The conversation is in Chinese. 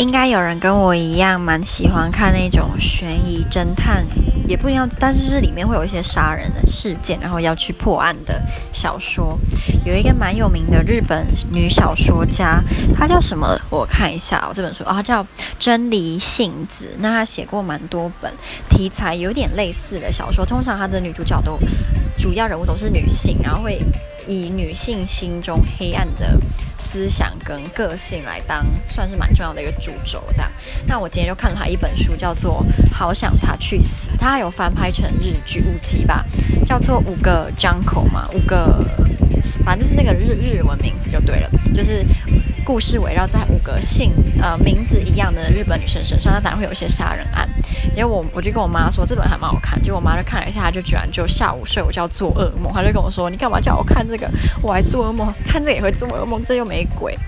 应该有人跟我一样蛮喜欢看那种悬疑侦探，也不一定要，但是是里面会有一些杀人的事件，然后要去破案的小说。有一个蛮有名的日本女小说家，她叫什么？我看一下，我这本书啊，叫真理幸子。那她写过蛮多本题材有点类似的小说，通常她的女主角都主要人物都是女性，然后会。以女性心中黑暗的思想跟个性来当，算是蛮重要的一个主轴，这样。那我今天就看了他一本书，叫做《好想他去死》，他还有翻拍成日剧五集吧，叫做五个张口嘛，五个，反正就是那个日日文名字就对了，就是。故事围绕在五个姓呃名字一样的日本女生身上，那当然会有一些杀人案。因为我我就跟我妈说这本还蛮好看，就我妈就看了一下，她就居然就下午睡午觉做噩梦，她就跟我说你干嘛叫我看这个？我还做噩梦，看这个也会做噩梦，这又没鬼。